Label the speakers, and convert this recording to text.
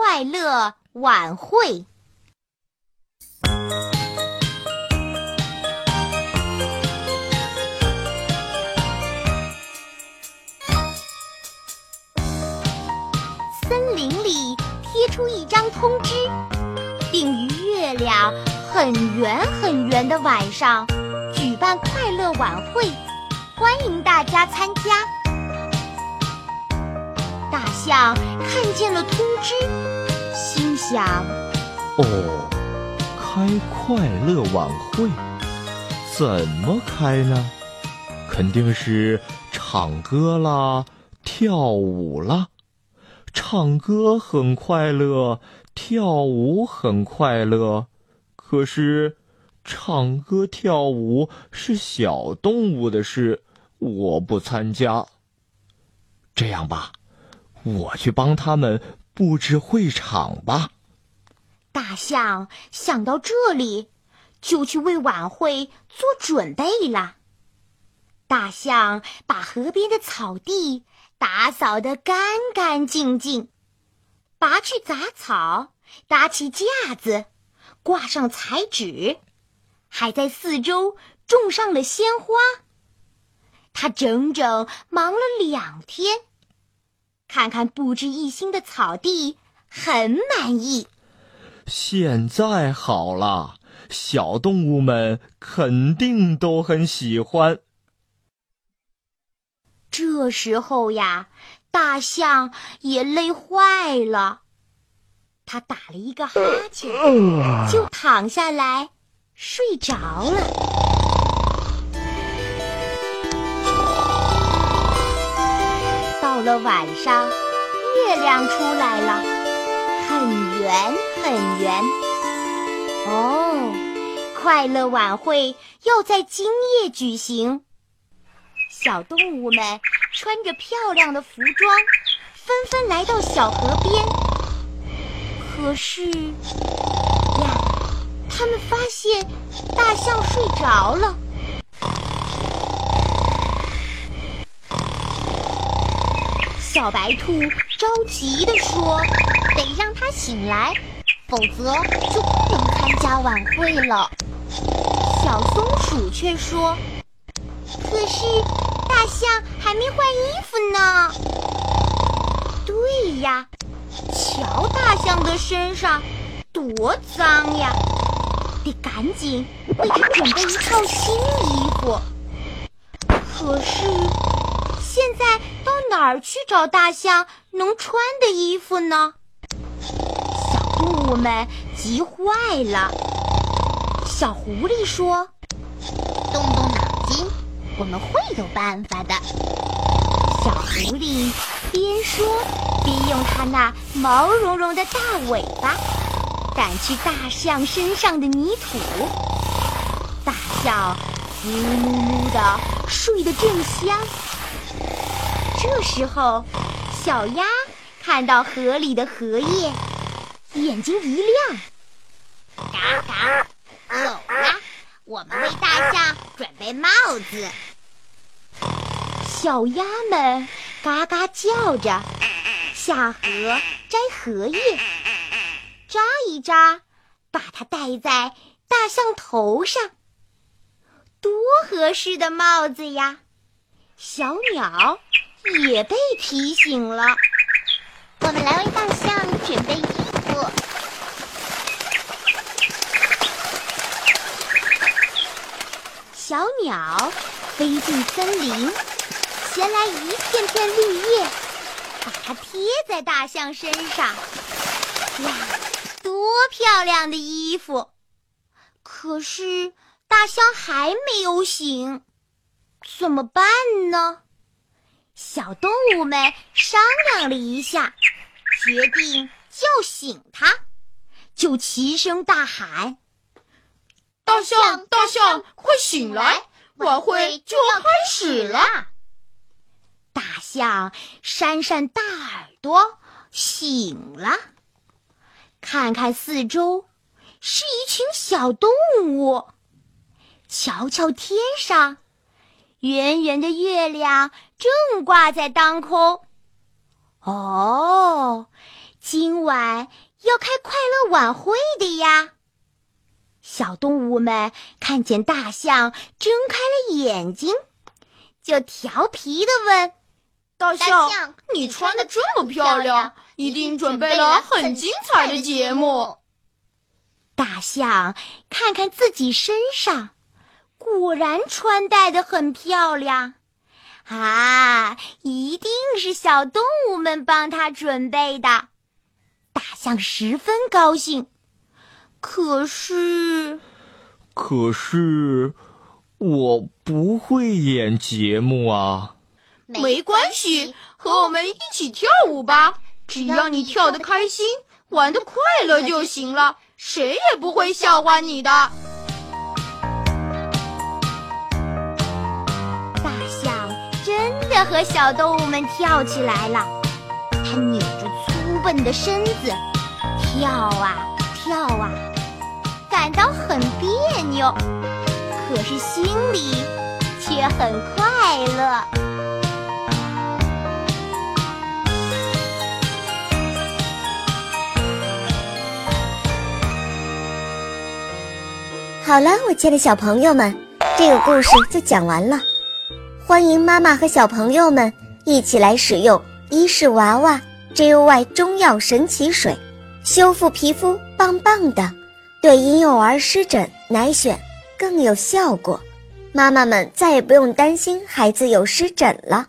Speaker 1: 快乐晚会。森林里贴出一张通知，定于月亮很圆很圆的晚上举办快乐晚会，欢迎大家参加。大象看见了通知，想：
Speaker 2: 哦，开快乐晚会，怎么开呢？肯定是唱歌啦，跳舞啦。唱歌很快乐，跳舞很快乐。可是，唱歌跳舞是小动物的事，我不参加。这样吧，我去帮他们布置会场吧。
Speaker 1: 大象想到这里，就去为晚会做准备了。大象把河边的草地打扫得干干净净，拔去杂草，搭起架子，挂上彩纸，还在四周种上了鲜花。他整整忙了两天，看看布置一新的草地，很满意。
Speaker 2: 现在好了，小动物们肯定都很喜欢。
Speaker 1: 这时候呀，大象也累坏了，他打了一个哈欠，就躺下来睡着了。到了晚上，月亮出来了，很圆很圆。哦，快乐晚会要在今夜举行。小动物们穿着漂亮的服装，纷纷来到小河边。可是呀，他们发现大象睡着了。小白兔着急地说：“醒来，否则就不能参加晚会了。”小松鼠却说：“可是。”大象还没换衣服呢。对呀，瞧大象的身上多脏呀，得赶紧为它准备一套新衣服。可是现在到哪儿去找大象能穿的衣服呢？我们急坏了。小狐狸说：“动动脑筋。”我们会有办法的。小狐狸边说边用它那毛茸茸的大尾巴掸去大象身上的泥土。大象呜噜噜的睡得正香。这时候，小鸭看到河里的荷叶，眼睛一亮：“
Speaker 3: 嘎嘎，走了！我们为大象准备帽子。”
Speaker 1: 小鸭们嘎嘎叫着下河摘荷叶，扎一扎，把它戴在大象头上，多合适的帽子呀！小鸟也被提醒了，
Speaker 3: 我们来为大象准备衣服。
Speaker 1: 小鸟飞进森林。衔来一片片绿叶，把它贴在大象身上。哇，多漂亮的衣服！可是大象还没有醒，怎么办呢？小动物们商量了一下，决定叫醒它，就齐声大喊：“
Speaker 4: 大象，大象，快醒来！晚会就要开始了！”
Speaker 1: 大象扇扇大耳朵，醒了。看看四周，是一群小动物。瞧瞧天上，圆圆的月亮正挂在当空。哦，今晚。要开快乐晚会的呀。小动物们看见大象睁开了眼睛，就调皮的问：“
Speaker 4: 大象，你穿的这么漂亮，一定准备了很精彩的节目。”
Speaker 1: 大象看看自己身上，果然穿戴的很漂亮。啊，一定是小动物们帮他准备的。大象十分高兴，可是，
Speaker 2: 可是我不会演节目啊。
Speaker 4: 没关系，和我们一起跳舞吧。只要你跳得开心，玩得快乐就行了，谁也不会笑话你的。
Speaker 1: 和小动物们跳起来了，它扭着粗笨的身子，跳啊跳啊，感到很别扭，可是心里却很快乐。
Speaker 5: 好了，我亲爱的小朋友们，这个故事就讲完了。欢迎妈妈和小朋友们一起来使用伊氏娃娃 JOY 中药神奇水，修复皮肤棒棒的，对婴幼儿湿疹奶癣更有效果。妈妈们再也不用担心孩子有湿疹了。